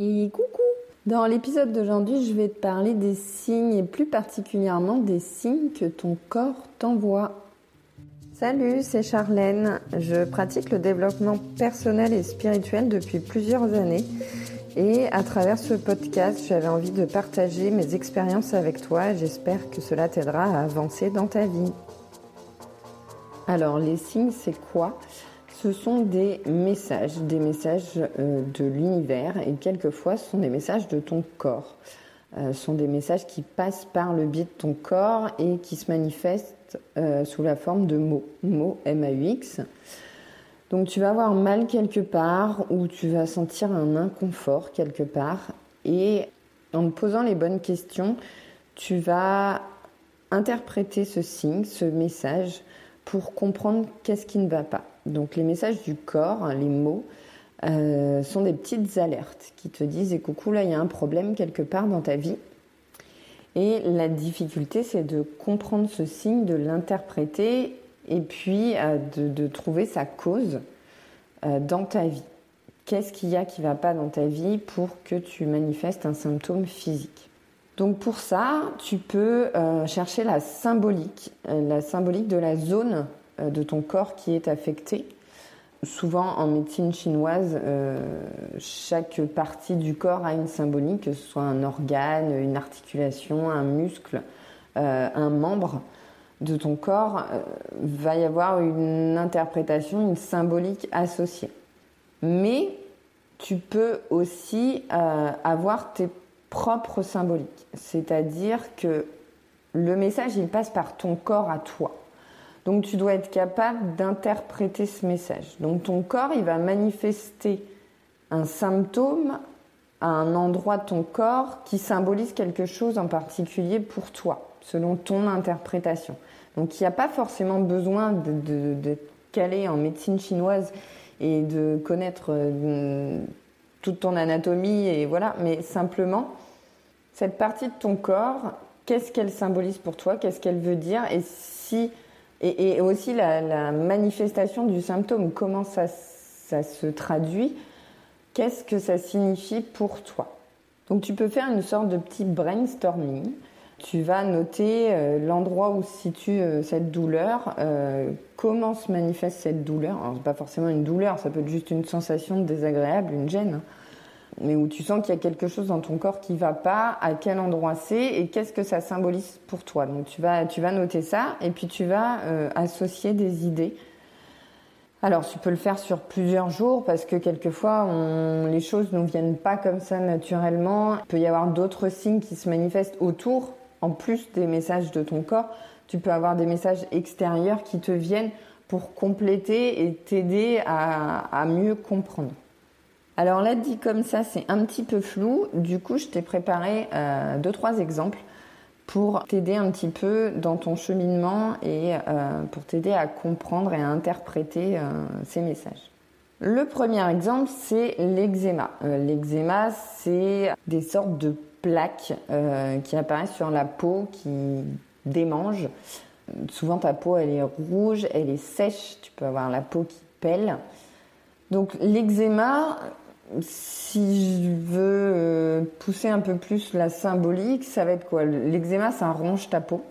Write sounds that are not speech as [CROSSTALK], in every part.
Et coucou Dans l'épisode d'aujourd'hui, je vais te parler des signes et plus particulièrement des signes que ton corps t'envoie. Salut, c'est Charlène. Je pratique le développement personnel et spirituel depuis plusieurs années. Et à travers ce podcast, j'avais envie de partager mes expériences avec toi. J'espère que cela t'aidera à avancer dans ta vie. Alors, les signes, c'est quoi? Ce sont des messages, des messages euh, de l'univers et quelquefois ce sont des messages de ton corps. Euh, ce sont des messages qui passent par le biais de ton corps et qui se manifestent euh, sous la forme de mots, mots M-A-U-X. Donc tu vas avoir mal quelque part ou tu vas sentir un inconfort quelque part et en posant les bonnes questions, tu vas interpréter ce signe, ce message pour comprendre qu'est-ce qui ne va pas. Donc les messages du corps, les mots, euh, sont des petites alertes qui te disent et coucou là il y a un problème quelque part dans ta vie. Et la difficulté c'est de comprendre ce signe, de l'interpréter et puis euh, de, trouver sa cause euh, dans ta vie. Qu'est-ce qu'il y a qui va pas dans ta vie pour que tu manifestes un symptôme physique? Donc pour ça, tu peux chercher la symbolique, la symbolique de la zone de ton corps qui est affecté. Souvent en médecine chinoise, euh, chaque partie du corps a une symbolique, que ce soit un organe, une articulation, un muscle, euh, un membre de ton corps, va y avoir une interprétation, une symbolique associée. Mais tu peux aussi avoir tes propres symboliques, c'est-à-dire que le message, il passe par ton corps à toi. Donc tu dois être capable d'interpréter ce message. Donc ton corps, il va manifester un symptôme à un endroit de ton corps qui symbolise quelque chose en particulier pour toi, selon ton interprétation. Donc il n'y a pas forcément besoin de, de, calé en médecine chinoise et de connaître euh, toute ton anatomie et voilà, mais simplement cette partie de ton corps, qu'est-ce qu'elle symbolise pour toi, qu'est-ce qu'elle veut dire? Et si et, aussi la, manifestation du symptôme, comment ça, se traduit, qu'est-ce que ça signifie pour toi? Donc tu peux faire une sorte de petit brainstorming. Tu vas noter euh, l'endroit où se situe euh, cette douleur, euh, comment se manifeste cette douleur. Alors, n'est pas forcément une douleur, ça peut être juste une sensation désagréable, une gêne. Hein mais où tu sens qu'il y a quelque chose dans ton corps qui va pas, à quel endroit c'est et qu'est-ce que ça symbolise pour toi. Donc tu vas, tu vas noter ça et puis tu vas euh, associer des idées. Alors tu peux le faire sur plusieurs jours parce que quelquefois les choses ne viennent pas comme ça naturellement. Il peut y avoir d'autres signes qui se manifestent autour, en plus des messages de ton corps. Tu peux avoir des messages extérieurs qui te viennent pour compléter et t'aider à mieux comprendre. Alors là, dit comme ça, c'est un petit peu flou. Du coup, je t'ai préparé euh, deux, trois exemples pour t'aider un petit peu dans ton cheminement et euh, pour t'aider à comprendre et à interpréter euh, ces messages. Le premier exemple, c'est l'eczéma. l'eczéma, c'est des sortes de plaques qui apparaissent sur la peau, qui démangent. Souvent, ta peau, elle est rouge, elle est sèche, tu peux avoir la peau qui pèle. Donc l'eczéma, si je veux euh, pousser un peu plus la symbolique, ça va être quoi? L'eczéma, ça ronge ta peau.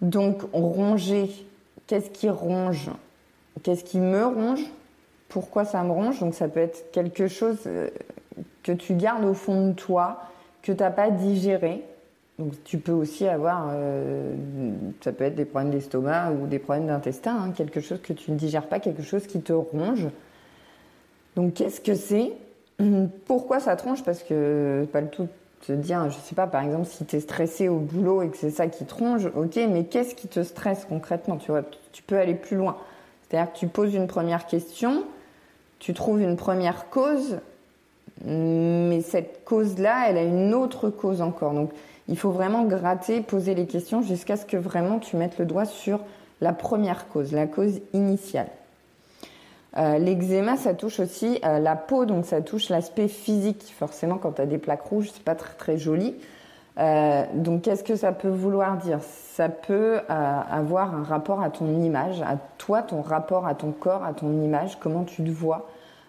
Donc, ronger, qu'est-ce qui ronge? Qu'est-ce qui me ronge? Pourquoi ça me ronge? Donc, ça peut être quelque chose euh, que tu gardes au fond de toi, que tu n'as pas digéré. Donc, tu peux aussi avoir, euh, ça peut être des problèmes d'estomac ou des problèmes d'intestin, hein, quelque chose que tu ne digères pas, quelque chose qui te ronge. Donc, qu'est-ce que c'est? Pourquoi ça tronche Parce que pas le tout se dire, je sais pas, par exemple, si tu es stressé au boulot et que c'est ça qui tronche, ok, mais qu'est-ce qui te stresse concrètement? Tu tu peux aller plus loin. C'est-à-dire que tu poses une première question, tu trouves une première cause, mais cette cause-là, elle a une autre cause encore. Donc, il faut vraiment gratter, poser les questions jusqu'à ce que vraiment tu mettes le doigt sur la première cause, la cause initiale. Euh, l'eczéma, ça touche aussi euh, la peau, donc ça touche l'aspect physique. Forcément, quand tu as des plaques rouges, c'est pas très très joli. Euh, donc, qu'est-ce que ça peut vouloir dire? Ça peut avoir un rapport à ton image, à toi, ton rapport à ton corps, à ton image, comment tu te vois.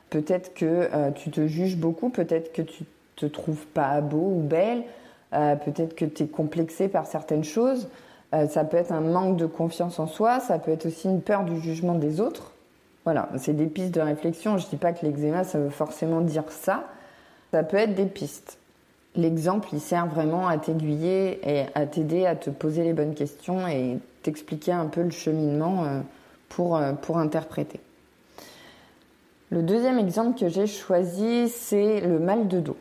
Peut-être que tu te juges beaucoup, peut-être que tu te trouves pas beau ou belle, peut-être que tu es complexé par certaines choses, ça peut être un manque de confiance en soi, ça peut être aussi une peur du jugement des autres. Voilà, c'est des pistes de réflexion. Je dis pas que l'eczéma, ça veut forcément dire ça. Ça peut être des pistes. L'exemple, il sert vraiment à t'aiguiller et à t'aider à te poser les bonnes questions et t'expliquer un peu le cheminement euh, pour, pour interpréter. Le deuxième exemple que j'ai choisi, c'est le mal de dos.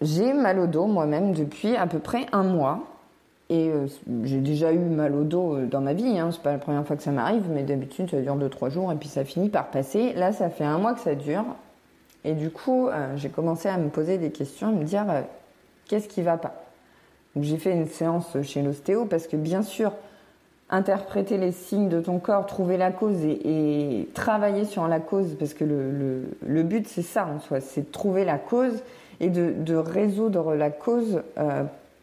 J'ai mal au dos moi-même depuis à peu près un mois. Et euh, j'ai déjà eu mal au dos euh, dans ma vie, hein. c'est pas la première fois que ça m'arrive, mais d'habitude ça dure 2-3 jours et puis ça finit par passer. Là, ça fait un mois que ça dure. Et du coup, euh, j'ai commencé à me poser des questions, à me dire qu'est-ce qui va pas? j'ai fait une séance chez l'ostéo parce que bien sûr, interpréter les signes de ton corps, trouver la cause et, travailler sur la cause, parce que le, but c'est ça en soi, c'est de trouver la cause et de, résoudre la cause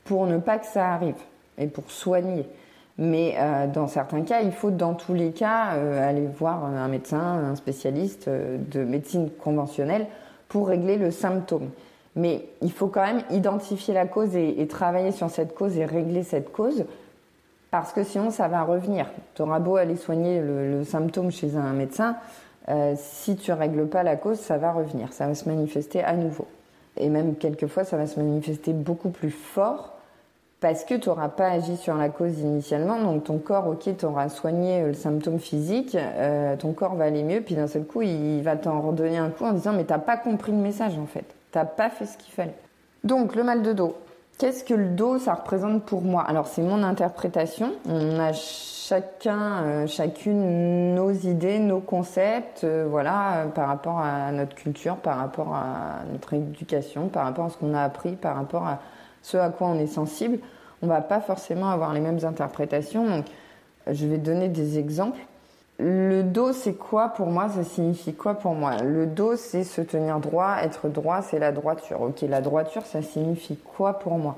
pour ne pas que ça arrive et pour soigner. Mais euh, dans certains cas, il faut dans tous les cas euh, aller voir un médecin, un spécialiste de médecine conventionnelle pour régler le symptôme. Mais il faut quand même identifier la cause et, travailler sur cette cause et régler cette cause parce que sinon ça va revenir. Tu auras beau aller soigner le, symptôme chez un médecin, euh, si tu règles pas la cause, ça va revenir, ça va se manifester à nouveau. Et même quelquefois, ça va se manifester beaucoup plus fort parce que tu n'auras pas agi sur la cause initialement. Donc ton corps, ok, tu auras soigné le symptôme physique, euh, ton corps va aller mieux, puis d'un seul coup, il va t'en redonner un coup en disant mais t'as pas compris le message en fait, t'as pas fait ce qu'il fallait. Donc le mal de dos, Qu'est-ce que le dos, ça représente pour moi? Alors, c'est mon interprétation. On a chacun, euh, chacune nos idées, nos concepts, euh, voilà, euh, par rapport à notre culture, par rapport à notre éducation, par rapport à ce qu'on a appris, par rapport à ce à quoi on est sensible. On va pas forcément avoir les mêmes interprétations. Donc, je vais donner des exemples. Le dos, c'est quoi pour moi? Ça signifie quoi pour moi? Le dos, c'est se tenir droit. Être droit, c'est la droiture. Ok, la droiture, ça signifie quoi pour moi?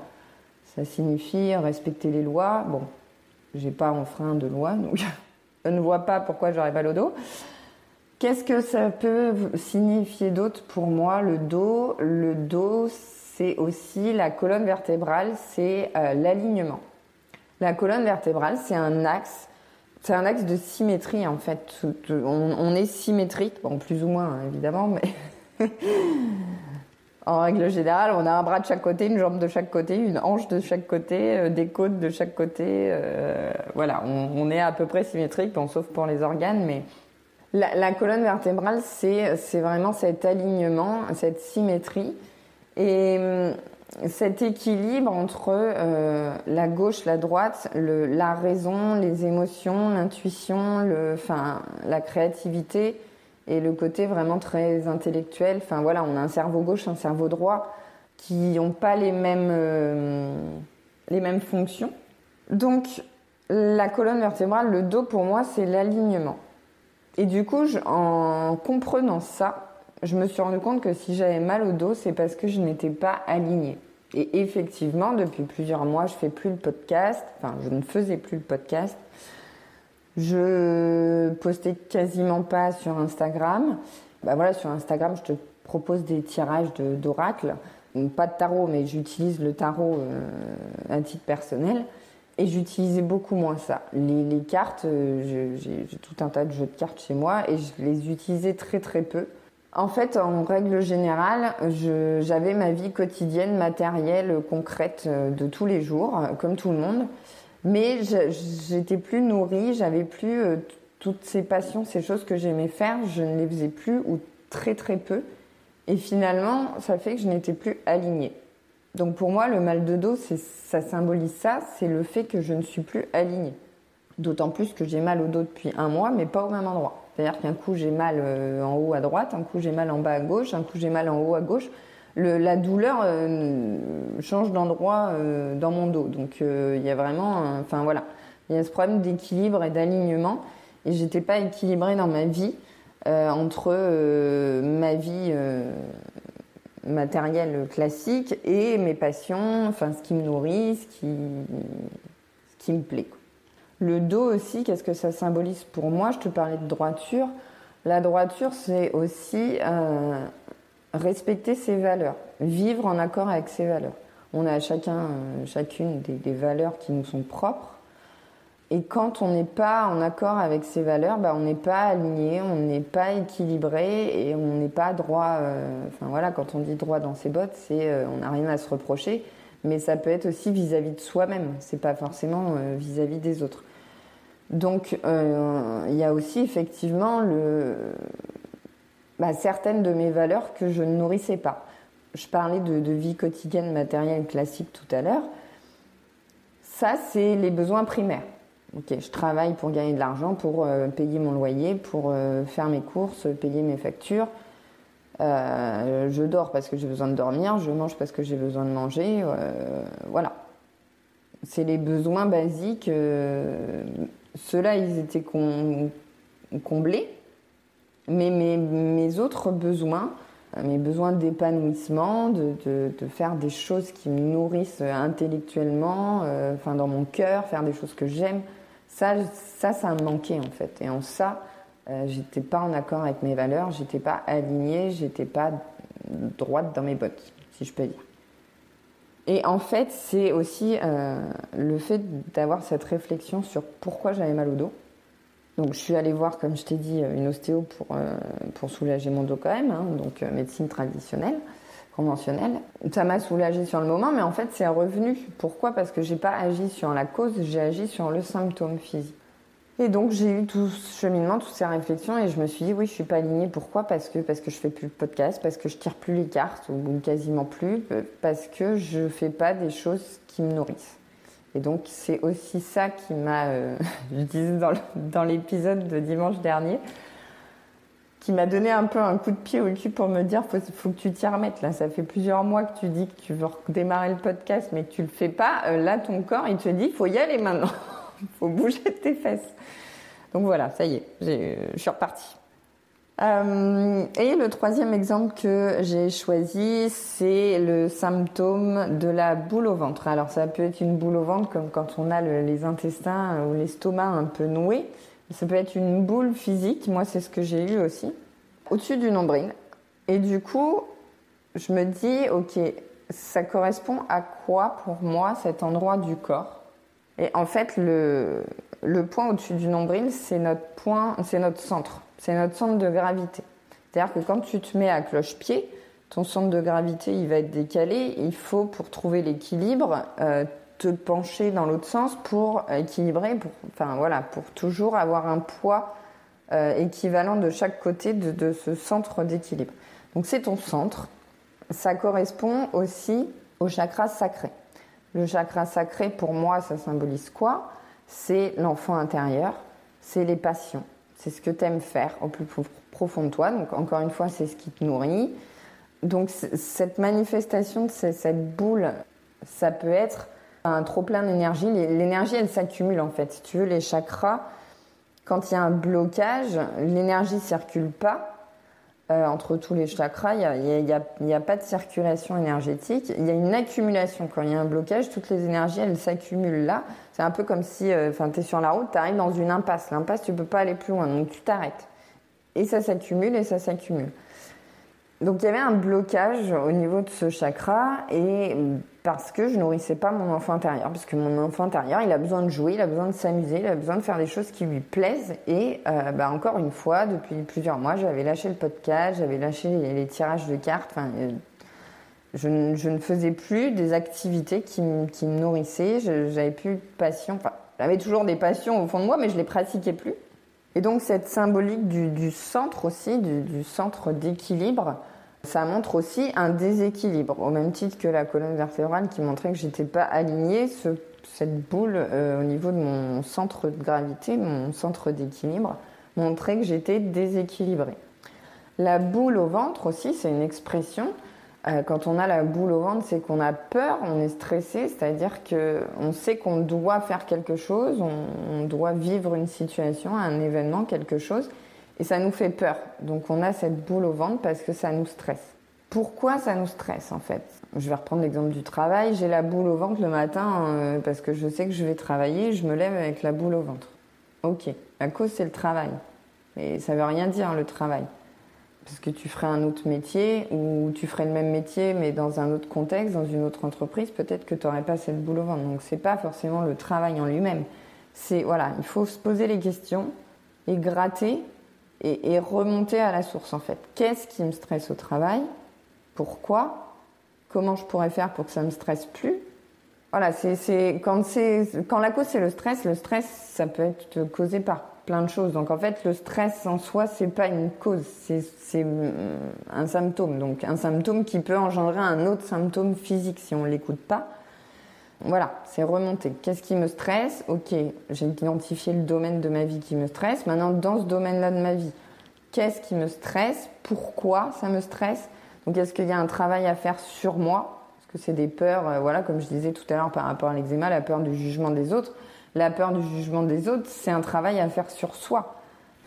Ça signifie respecter les lois. Bon, j'ai pas enfreint de loi, donc [LAUGHS] je ne vois pas pourquoi j'aurais pas le dos. Qu'est-ce que ça peut signifier d'autre pour moi? Le dos, le dos, c'est aussi la colonne vertébrale, c'est euh, l'alignement. La colonne vertébrale, c'est un axe c'est un axe de symétrie en fait. On, est symétrique, bon plus ou moins hein, évidemment, mais [LAUGHS] en règle générale, on a un bras de chaque côté, une jambe de chaque côté, une hanche de chaque côté, euh, des côtes de chaque côté. Euh, voilà, on, est à peu près symétrique, sauf pour les organes, mais la colonne vertébrale, c'est vraiment cet alignement, cette symétrie. Et hum, cet équilibre entre euh, la gauche, la droite, la raison, les émotions, l'intuition, enfin, la créativité et le côté vraiment très intellectuel. Enfin voilà, on a un cerveau gauche, un cerveau droit qui n'ont pas les mêmes, euh, les mêmes fonctions. Donc la colonne vertébrale, le dos pour moi, c'est l'alignement. Et du coup, en comprenant ça, je me suis rendu compte que si j'avais mal au dos, c'est parce que je n'étais pas alignée. Et effectivement, depuis plusieurs mois, je fais plus le podcast. Enfin, je ne faisais plus le podcast. Je postais quasiment pas sur Instagram. Bah voilà, sur Instagram, je te propose des tirages d'oracle. Pas de tarot, mais j'utilise le tarot euh, à titre personnel. Et j'utilisais beaucoup moins ça. Les, les cartes, euh, j'ai tout un tas de jeux de cartes chez moi et je les utilisais très très peu. En fait, en règle générale, j'avais ma vie quotidienne, matérielle, concrète euh, de tous les jours, euh, comme tout le monde. Mais j'étais plus nourrie, j'avais plus euh, toutes ces passions, ces choses que j'aimais faire, je ne les faisais plus ou très très peu. Et finalement, ça fait que je n'étais plus alignée. Donc pour moi, le mal de dos, ça symbolise ça, c'est le fait que je ne suis plus alignée. D'autant plus que j'ai mal au dos depuis un mois, mais pas au même endroit. C'est-à-dire qu'un coup j'ai mal euh, en haut à droite, un coup j'ai mal en bas à gauche, un coup j'ai mal en haut à gauche. la douleur euh, change d'endroit euh, dans mon dos. Donc il y a vraiment, enfin voilà, il y a ce problème d'équilibre et d'alignement. Et j'étais pas équilibrée dans ma vie entre ma vie matérielle classique et mes passions, enfin ce qui me nourrit, ce qui, ce qui me plaît. Le dos aussi, qu'est-ce que ça symbolise pour moi? Je te parlais de droiture. La droiture, c'est aussi euh, respecter ses valeurs, vivre en accord avec ses valeurs. On a chacun, euh, chacune des, valeurs qui nous sont propres. Et quand on n'est pas en accord avec ces valeurs, bah, on n'est pas aligné, on n'est pas équilibré et on n'est pas droit. Euh, enfin voilà, quand on dit droit dans ses bottes, on n'a rien à se reprocher, mais ça peut être aussi vis-à-vis de soi-même. C'est pas forcément vis-à-vis des autres. Donc il y a aussi effectivement bah, certaines de mes valeurs que je ne nourrissais pas. Je parlais de, vie quotidienne matérielle classique tout à l'heure. Ça, c'est les besoins primaires. Je travaille pour gagner de l'argent, pour euh, payer mon loyer, pour euh, faire mes courses, payer mes factures. Euh, je dors parce que j'ai besoin de dormir, je mange parce que j'ai besoin de manger. voilà. C'est les besoins basiques. Ceux-là, ils étaient comblés mais mes, autres besoins, euh, mes besoins d'épanouissement, de, faire des choses qui me nourrissent intellectuellement, euh, enfin dans mon cœur, faire des choses que j'aime, ça, ça, ça me manquait en fait. Et en ça, euh, j'étais pas en accord avec mes valeurs, j'étais pas alignée, j'étais pas droite dans mes bottes, si je peux dire. Et en fait, c'est aussi le fait d'avoir cette réflexion sur pourquoi j'avais mal au dos. Donc je suis allée voir, comme je t'ai dit, une ostéo pour, euh, pour soulager mon dos quand même, hein, donc euh, médecine traditionnelle, conventionnelle. Ça m'a soulagée sur le moment, mais en fait c'est revenu. Pourquoi? Parce que j'ai pas agi sur la cause, j'ai agi sur le symptôme physique. Et donc j'ai eu tout ce cheminement, toutes ces réflexions, et je me suis dit oui, je suis pas alignée. Pourquoi? Parce que parce que je fais plus de podcast, parce que je tire plus les cartes ou quasiment plus, parce que je fais pas des choses qui me nourrissent. Et donc c'est aussi ça qui m'a, euh, [LAUGHS] je disais dans l'épisode de dimanche dernier, qui m'a donné un peu un coup de pied au cul pour me dire faut, faut que tu t'y remettes. Là, ça fait plusieurs mois que tu dis que tu veux redémarrer le podcast, mais que tu le fais pas. Euh, là, ton corps, il te dit faut y aller maintenant. [LAUGHS] [LAUGHS] faut bouger tes fesses. Donc voilà, ça y est, je suis repartie. Euh, et le troisième exemple que j'ai choisi, c'est le symptôme de la boule au ventre. Alors ça peut être une boule au ventre comme quand on a les intestins ou l'estomac un peu noué. Ça peut être une boule physique, moi c'est ce que j'ai eu aussi, au-dessus du nombril. Et du coup, je me dis, ok, ça correspond à quoi pour moi cet endroit du corps? Et en fait, le, point au-dessus du nombril, c'est notre point, c'est notre centre. C'est notre centre de gravité. C'est-à-dire que quand tu te mets à cloche-pied, ton centre de gravité il va être décalé. Il faut, pour trouver l'équilibre, euh, te pencher dans l'autre sens pour équilibrer, pour, enfin voilà, pour toujours avoir un poids euh, équivalent de chaque côté de ce centre d'équilibre. Donc c'est ton centre. Ça correspond aussi au chakra sacré. Le chakra sacré, pour moi, ça symbolise quoi? C'est l'enfant intérieur, c'est les passions, c'est ce que tu aimes faire au plus profond de toi. Donc, encore une fois, c'est ce qui te nourrit. Donc, cette manifestation de cette boule, ça peut être un trop plein d'énergie. L'énergie, elle s'accumule en fait. Si tu veux, les chakras, quand il y a un blocage, l'énergie circule pas. Euh, entre tous les chakras, il n'y a, pas de circulation énergétique. Il y a une accumulation. Quand il y a un blocage, toutes les énergies, elles s'accumulent là. C'est un peu comme si euh, tu es sur la route, tu arrives dans une impasse. L'impasse, tu peux pas aller plus loin, donc tu t'arrêtes. Et ça s'accumule et ça s'accumule. Donc il y avait un blocage au niveau de ce chakra et parce que je nourrissais pas mon enfant intérieur, parce que mon enfant intérieur, il a besoin de jouer, il a besoin de s'amuser, il a besoin de faire des choses qui lui plaisent. Et euh, bah, encore une fois, depuis plusieurs mois, j'avais lâché le podcast, j'avais lâché les, tirages de cartes. Euh, je, ne faisais plus des activités qui, me nourrissaient. J'avais plus de passion. Enfin, j'avais toujours des passions au fond de moi, mais je les pratiquais plus. Et donc cette symbolique du, centre aussi, du centre d'équilibre, ça montre aussi un déséquilibre, au même titre que la colonne vertébrale qui montrait que j'étais pas alignée. cette boule euh, au niveau de mon centre de gravité, mon centre d'équilibre, montrait que j'étais déséquilibrée. La boule au ventre aussi, c'est une expression. Euh, quand on a la boule au ventre, c'est qu'on a peur, on est stressé, c'est-à-dire qu'on sait qu'on doit faire quelque chose, on doit vivre une situation, un événement, quelque chose, et ça nous fait peur. Donc on a cette boule au ventre parce que ça nous stresse. Pourquoi ça nous stresse en fait? Je vais reprendre l'exemple du travail. J'ai la boule au ventre le matin euh, parce que je sais que je vais travailler. Je me lève avec la boule au ventre. Ok, la cause c'est le travail. Mais ça veut rien dire le travail. Parce que tu ferais un autre métier ou tu ferais le même métier mais dans un autre contexte, dans une autre entreprise, peut-être que tu n'aurais pas cette boule au ventre. Donc c'est pas forcément le travail en lui-même. C'est voilà, il faut se poser les questions et gratter et, remonter à la source en fait. Qu'est-ce qui me stresse au travail? Pourquoi? Comment je pourrais faire pour que ça me stresse plus? Voilà, c'est quand la cause c'est le stress. Le stress, ça peut être causé par Donc en fait, le stress en soi, c'est pas une cause, c'est un symptôme. Donc un symptôme qui peut engendrer un autre symptôme physique si on l'écoute pas. Voilà, c'est remonter. Qu'est-ce qui me stresse? Ok, j'ai identifié le domaine de ma vie qui me stresse. Maintenant, dans ce domaine-là de ma vie, qu'est-ce qui me stresse? Pourquoi ça me stresse? Donc, est-ce qu'il y a un travail à faire sur moi? Parce que c'est des peurs, euh, voilà, comme je disais tout à l'heure par rapport à l'eczéma, la peur du jugement des autres. La peur du jugement des autres, c'est un travail à faire sur soi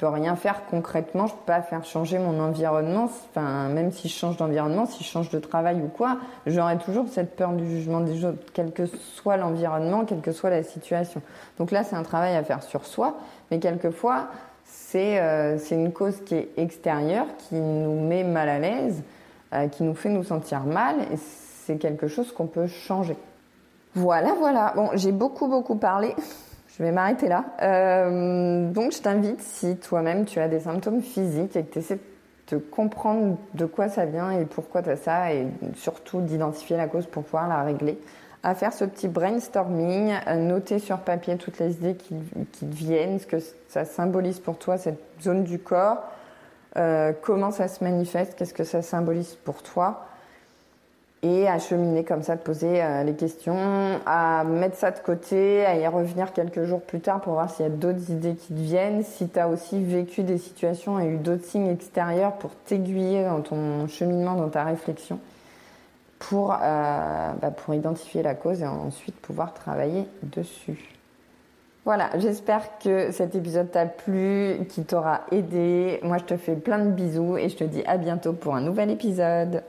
peux rien faire concrètement, je peux pas faire changer mon environnement. Enfin, même si je change d'environnement, si je change de travail ou quoi, j'aurai toujours cette peur du jugement des autres, quel que soit l'environnement, quelle que soit la situation. Donc là, c'est un travail à faire sur soi, mais quelquefois, c'est euh, une cause qui est extérieure, qui nous met mal à l'aise, euh, qui nous fait nous sentir mal, et c'est quelque chose qu'on peut changer. Voilà, voilà. Bon, j'ai beaucoup, beaucoup parlé. Je vais m'arrêter là. Euh, donc, je t'invite, si toi-même tu as des symptômes physiques et que tu essaies de comprendre de quoi ça vient et pourquoi tu as ça, et surtout d'identifier la cause pour pouvoir la régler, à faire ce petit brainstorming, à noter sur papier toutes les idées qui, qui viennent, ce que ça symbolise pour toi, cette zone du corps, euh, comment ça se manifeste, qu'est-ce que ça symbolise pour toi et à cheminer comme ça, de poser euh, les questions, à mettre ça de côté, à y revenir quelques jours plus tard pour voir s'il y a d'autres idées qui te viennent, si tu as aussi vécu des situations et eu d'autres signes extérieurs pour t'aiguiller dans ton cheminement, dans ta réflexion, pour, euh, bah, pour identifier la cause et ensuite pouvoir travailler dessus. Voilà, j'espère que cet épisode t'a plu, qu'il t'aura aidé. Moi, je te fais plein de bisous et je te dis à bientôt pour un nouvel épisode.